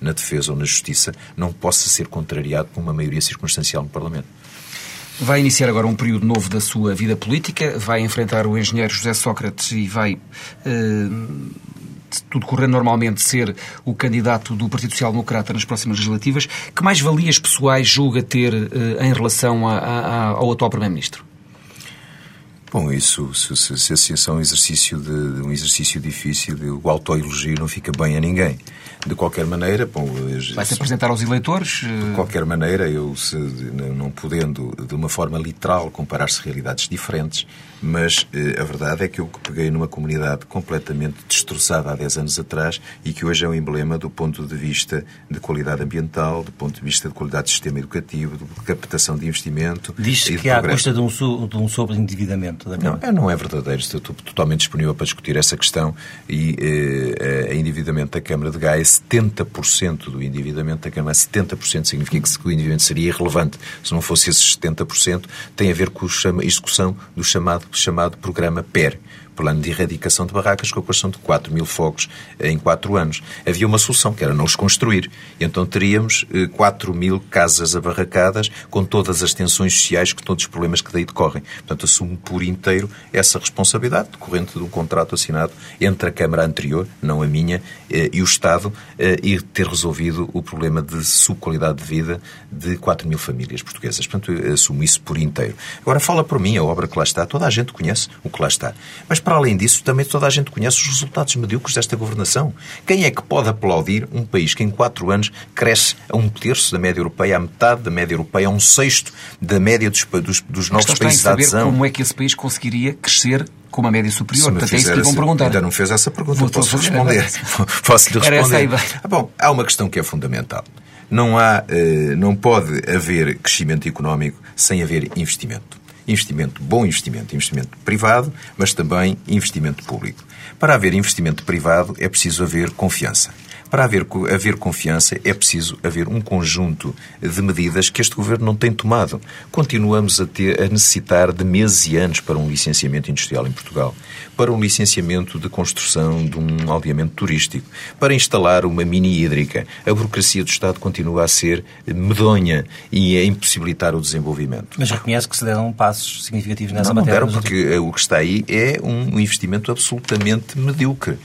na defesa ou na justiça, não possa ser contrariado por uma maioria circunstancial no Parlamento. Vai iniciar agora um período novo da sua vida política, vai enfrentar o engenheiro José Sócrates e vai, eh, tudo correr normalmente, ser o candidato do Partido Social Democrata nas próximas legislativas. Que mais valias pessoais julga ter eh, em relação a, a, ao atual Primeiro-Ministro? Bom, isso, se, se, se assim é um exercício, de, um exercício difícil, o autoelogio não fica bem a ninguém. De qualquer maneira, bom, vai se apresentar aos eleitores? De qualquer maneira, eu se, não podendo de uma forma literal comparar-se realidades diferentes, mas eh, a verdade é que eu peguei numa comunidade completamente destroçada há 10 anos atrás e que hoje é um emblema do ponto de vista de qualidade ambiental, do ponto de vista de qualidade de sistema educativo, de captação de investimento. Diz que há a custa de um, de um sobreendividamento da Não, é, não é verdadeiro. Estou totalmente disponível para discutir essa questão e eh, a endividamento da Câmara de Gaia, 70% do endividamento da Câmara, 70% significa que o endividamento seria irrelevante se não fosse esses 70%, tem a ver com a execução do chamado chamado programa PER, plano de erradicação de barracas com a construção de 4 mil fogos em 4 anos. Havia uma solução, que era não os construir. Então teríamos 4 mil casas abarracadas com todas as tensões sociais, com todos os problemas que daí decorrem. Portanto, assumo por inteiro essa responsabilidade decorrente de um contrato assinado entre a Câmara anterior, não a minha, e o Estado, e ter resolvido o problema de subqualidade de vida de 4 mil famílias portuguesas. Portanto, assumo isso por inteiro. Agora, fala por mim, a obra que lá está, toda a gente conhece o que lá está. Mas, para além disso, também toda a gente conhece os resultados medíocres desta governação. Quem é que pode aplaudir um país que em quatro anos cresce a um terço da média europeia, a metade da média europeia, a um sexto da média dos, dos, dos novos países da adesão? como é que esse país conseguiria crescer com uma média superior. Portanto, é isso que lhe vão perguntar. Ainda não fez essa pergunta, Vou posso responder. Posso lhe responder. Ah, bom, há uma questão que é fundamental. Não, há, eh, não pode haver crescimento económico sem haver investimento. Investimento, bom investimento, investimento privado, mas também investimento público. Para haver investimento privado é preciso haver confiança. Para haver, haver confiança é preciso haver um conjunto de medidas que este Governo não tem tomado. Continuamos a, ter, a necessitar de meses e anos para um licenciamento industrial em Portugal, para um licenciamento de construção de um aldeamento turístico, para instalar uma mini hídrica. A burocracia do Estado continua a ser medonha e a impossibilitar o desenvolvimento. Mas reconhece que se deram passos significativos nessa não, matéria? Não deram, porque o que está aí é um investimento absolutamente medíocre.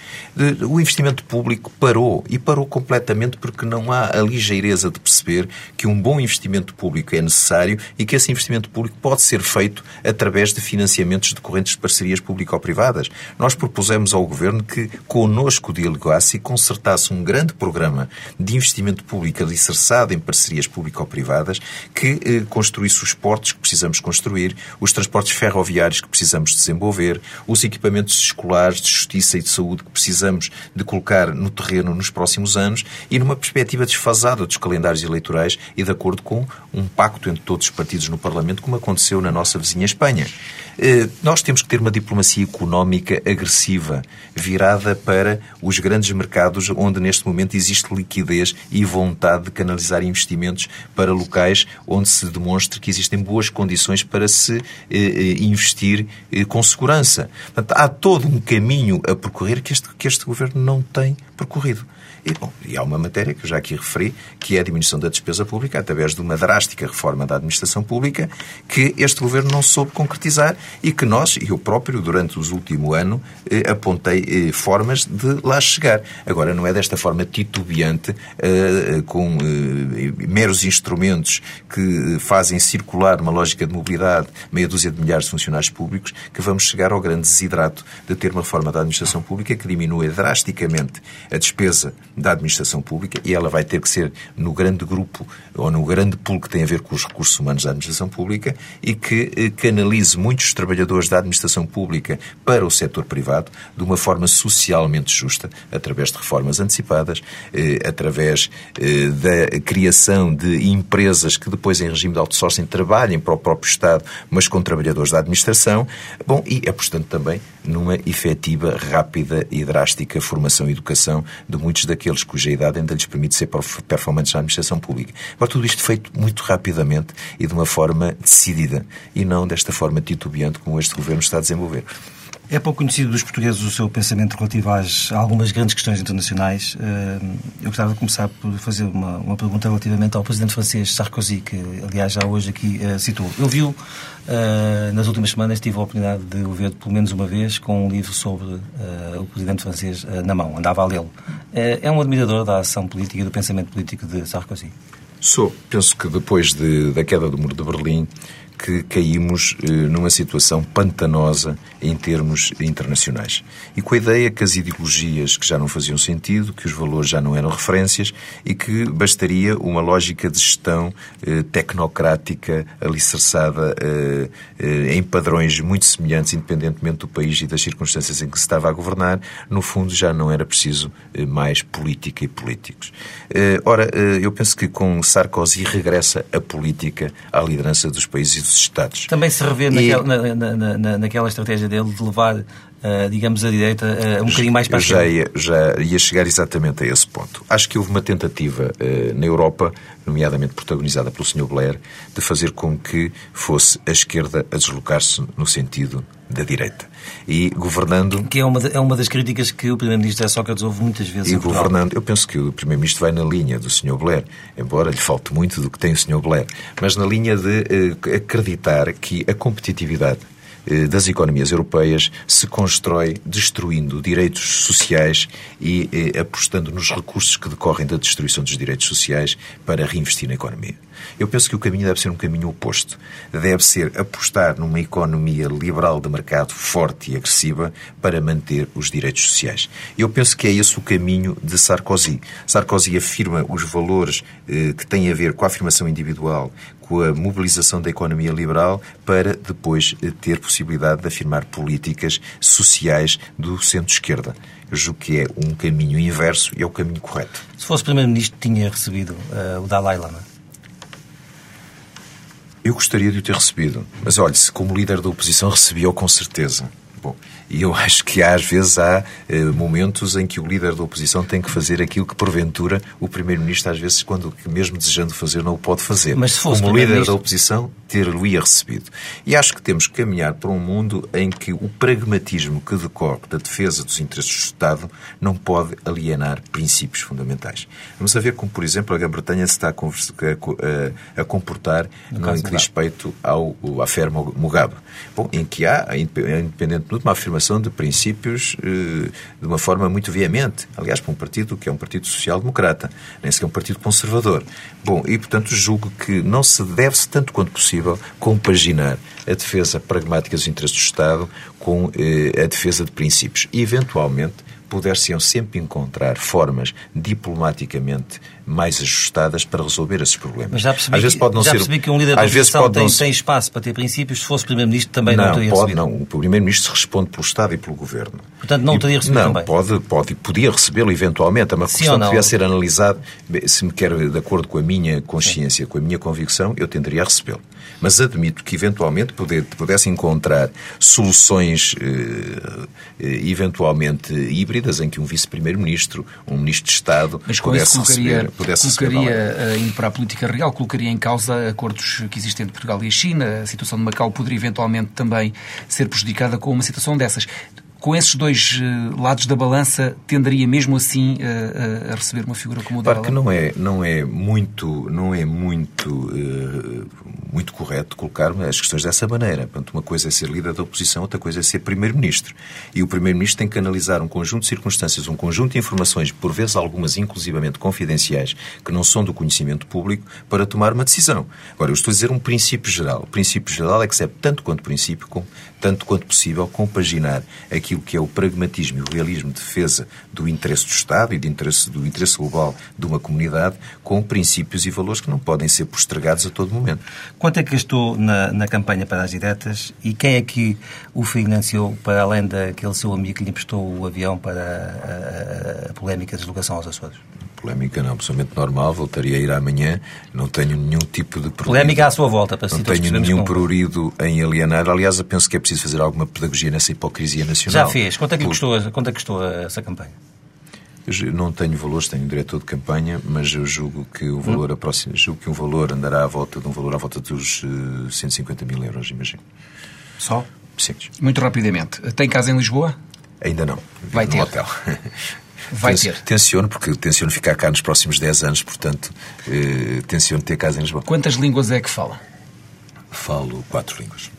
O investimento público parou e parou completamente porque não há a ligeireza de perceber que um bom investimento público é necessário e que esse investimento público pode ser feito através de financiamentos decorrentes de parcerias público-privadas. Nós propusemos ao Governo que connosco dialogasse e concertasse um grande programa de investimento público alicerçado em parcerias público-privadas que eh, construísse os portos que precisamos construir, os transportes ferroviários que precisamos desenvolver, os equipamentos escolares de justiça e de saúde que precisamos de colocar no terreno nos próximos anos e numa perspectiva desfasada dos calendários eleitorais e de acordo com um pacto entre todos os partidos no Parlamento, como aconteceu na nossa vizinha Espanha. Eh, nós temos que ter uma diplomacia económica agressiva, virada para os grandes mercados, onde neste momento existe liquidez e vontade de canalizar investimentos para locais onde se demonstre que existem boas condições para se eh, eh, investir com segurança. Portanto, há todo um caminho a percorrer que este, que este governo não tem percorrido. E, bom, e há uma matéria que eu já aqui referi, que é a diminuição da despesa pública, através de uma drástica reforma da administração pública, que este governo não soube concretizar e que nós, eu próprio, durante os últimos anos, eh, apontei eh, formas de lá chegar. Agora, não é desta forma titubeante, eh, com eh, meros instrumentos que fazem circular uma lógica de mobilidade meia dúzia de milhares de funcionários públicos, que vamos chegar ao grande desidrato de ter uma reforma da administração pública que diminua drasticamente a despesa da administração pública e ela vai ter que ser no grande grupo ou no grande pool que tem a ver com os recursos humanos da administração pública e que eh, canalize muitos trabalhadores da administração pública para o setor privado de uma forma socialmente justa, através de reformas antecipadas, eh, através eh, da criação de empresas que depois, em regime de outsourcing, trabalhem para o próprio Estado, mas com trabalhadores da administração. Bom, e apostando também numa efetiva, rápida e drástica formação e educação de muitos daqueles cuja idade ainda lhes permite ser performantes na administração pública. Agora, tudo isto feito muito rapidamente e de uma forma decidida, e não desta forma titubeante como este governo está a desenvolver. É pouco conhecido dos portugueses o seu pensamento relativo às, a algumas grandes questões internacionais. Eh, eu gostava de começar por fazer uma, uma pergunta relativamente ao presidente francês Sarkozy, que aliás já hoje aqui uh, citou. Eu vi-o uh, nas últimas semanas, tive a oportunidade de o ver pelo menos uma vez com um livro sobre uh, o presidente francês na mão, andava a lê-lo. é um admirador da ação política e do pensamento político de Sarkozy? Sou. Penso que depois de, da queda do Muro de Berlim, que caímos eh, numa situação pantanosa em termos internacionais. E com a ideia que as ideologias que já não faziam sentido, que os valores já não eram referências e que bastaria uma lógica de gestão eh, tecnocrática alicerçada eh, em padrões muito semelhantes, independentemente do país e das circunstâncias em que se estava a governar, no fundo já não era preciso mais política e políticos. Ora, eu penso que com Sarkozy regressa a política à liderança dos países dos Estados. Também se revê e... naquela, na, na, na, naquela estratégia dele de levar uh, digamos, a direita uh, um bocadinho mais para já ia, já ia chegar exatamente a esse ponto. Acho que houve uma tentativa na Europa, nomeadamente protagonizada pelo Sr. Blair, de fazer com que fosse a esquerda a deslocar-se no sentido da direita. E governando. Que é uma, é uma das críticas que o Primeiro-Ministro Sócrates ouve muitas vezes. E governando, eu penso que o Primeiro-Ministro vai na linha do Sr. Blair, embora lhe falte muito do que tem o Sr. Blair, mas na linha de eh, acreditar que a competitividade eh, das economias europeias se constrói destruindo direitos sociais e eh, apostando nos recursos que decorrem da destruição dos direitos sociais para reinvestir na economia. Eu penso que o caminho deve ser um caminho oposto. Deve ser apostar numa economia liberal de mercado forte e agressiva para manter os direitos sociais. Eu penso que é esse o caminho de Sarkozy. Sarkozy afirma os valores eh, que têm a ver com a afirmação individual, com a mobilização da economia liberal, para depois eh, ter possibilidade de afirmar políticas sociais do centro-esquerda. Eu julgo que é um caminho inverso e é o caminho correto. Se fosse Primeiro-Ministro, tinha recebido uh, o Dalai Lama? Eu gostaria de o ter recebido, mas olhe, se como líder da oposição recebia-o com certeza. Bom, e eu acho que às vezes há eh, momentos em que o líder da oposição tem que fazer aquilo que, porventura, o Primeiro-Ministro, às vezes, quando mesmo desejando fazer, não o pode fazer. Mas se fosse Como líder da oposição, ter-lo-ia recebido. E acho que temos que caminhar para um mundo em que o pragmatismo que decorre da defesa dos interesses do Estado não pode alienar princípios fundamentais. Vamos a ver como, por exemplo, a Grã-Bretanha se está a, a, a comportar no, no que diz respeito ao, à fé Mugabe. Bom, em que há, independentemente de uma afirmação afirmação de princípios eh, de uma forma muito veemente. Aliás, para um partido que é um partido social-democrata, nem sequer um partido conservador. Bom, e portanto julgo que não se deve-se, tanto quanto possível, compaginar a defesa pragmática dos interesses do Estado com eh, a defesa de princípios. E, eventualmente, puder-se sempre encontrar formas diplomaticamente mais ajustadas para resolver esses problemas. Mas já percebi, às vezes pode não já percebi ser, que um líder da oposição tem, tem, espaço para ter princípios, se fosse Primeiro-Ministro também não, não teria pode, recebido. Não, o Primeiro-Ministro responde pelo Estado e pelo Governo. Portanto, não e, teria recebido não, também? Pode, pode, podia recebê-lo eventualmente. É uma Sim questão que devia ser analisada. Se me quer, de acordo com a minha consciência, Sim. com a minha convicção, eu tenderia a recebê-lo. Mas admito que, eventualmente, poder, pudesse encontrar soluções eh, eh eventualmente híbridas em que um vice-primeiro-ministro, um ministro de Estado, Mas com pudesse isso colocaria, receber, pudesse colocaria uh, indo para a política real, colocaria em causa acordos que existem entre Portugal e a China. A situação de Macau poderia eventualmente também ser prejudicada com uma situação dessas com esses dois uh, lados da balança, tenderia mesmo assim uh, a receber uma figura como o Claro que não é, não é muito, não é muito, uh, muito correto colocar as questões dessa maneira. Portanto, uma coisa é ser líder da oposição, outra coisa é ser primeiro-ministro. E o primeiro-ministro tem que analisar um conjunto de circunstâncias, um conjunto de informações, por vezes algumas inclusivamente confidenciais, que não são do conhecimento público, para tomar uma decisão. Agora, eu estou a dizer um princípio geral. O princípio geral é que serve tanto quanto princípio, como, tanto quanto possível, compaginar aqui aquilo que é o pragmatismo e o realismo de defesa do interesse do Estado e do interesse, do interesse global de uma comunidade com princípios e valores que não podem ser postergados a todo momento. Quanto é que gastou na, na campanha para as diretas e quem é que o financiou, para além daquele seu amigo que lhe emprestou o avião para a, a, a polémica deslocação aos Açores? Polémica não, absolutamente normal, voltaria a ir amanhã, não tenho nenhum tipo de prurido. Polémica à sua volta, para Não tenho nenhum prurido em alienar. Aliás, eu penso que é preciso fazer alguma pedagogia nessa hipocrisia nacional. Já fez. Quanto é que, Por... custou, quanto é que custou essa campanha? Eu não tenho valores, tenho diretor de campanha, mas eu julgo que o valor hum. aproxima, julgo que um valor andará à volta de um valor à volta dos uh, eh, 150 mil euros, imagino. Só? Sim. Muito rapidamente. Tem casa em Lisboa? Ainda não. Vai ter. hotel. Vai ter. Tenciono, porque tenciono ficar cá nos próximos 10 anos, portanto, eh, tenciono ter casa em Lisboa. Quantas línguas é que fala? Falo quatro línguas.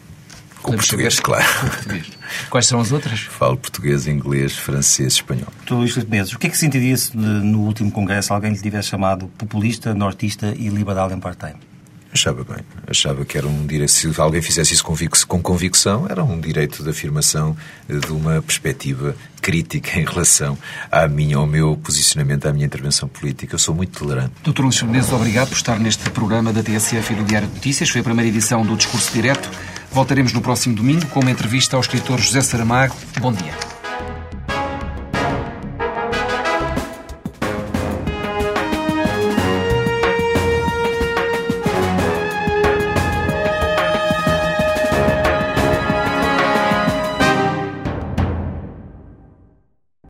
Com português, saber? claro. Com português. Quais são as outras? Falo português, inglês, francês, espanhol. Luís Filipe Menezes, o que é que sentiria se no último congresso alguém lhe tivesse chamado populista, nortista e liberal em part-time? Achava bem. Achava que era um direito. Se alguém fizesse isso com convicção, era um direito de afirmação de uma perspectiva crítica em relação à minha, ao meu posicionamento, à minha intervenção política. Eu sou muito tolerante. Doutor Luís Menezes, obrigado por estar neste programa da TSF e do Diário de Notícias. Foi a primeira edição do Discurso Direto. Voltaremos no próximo domingo com uma entrevista ao escritor José Saramago. Bom dia.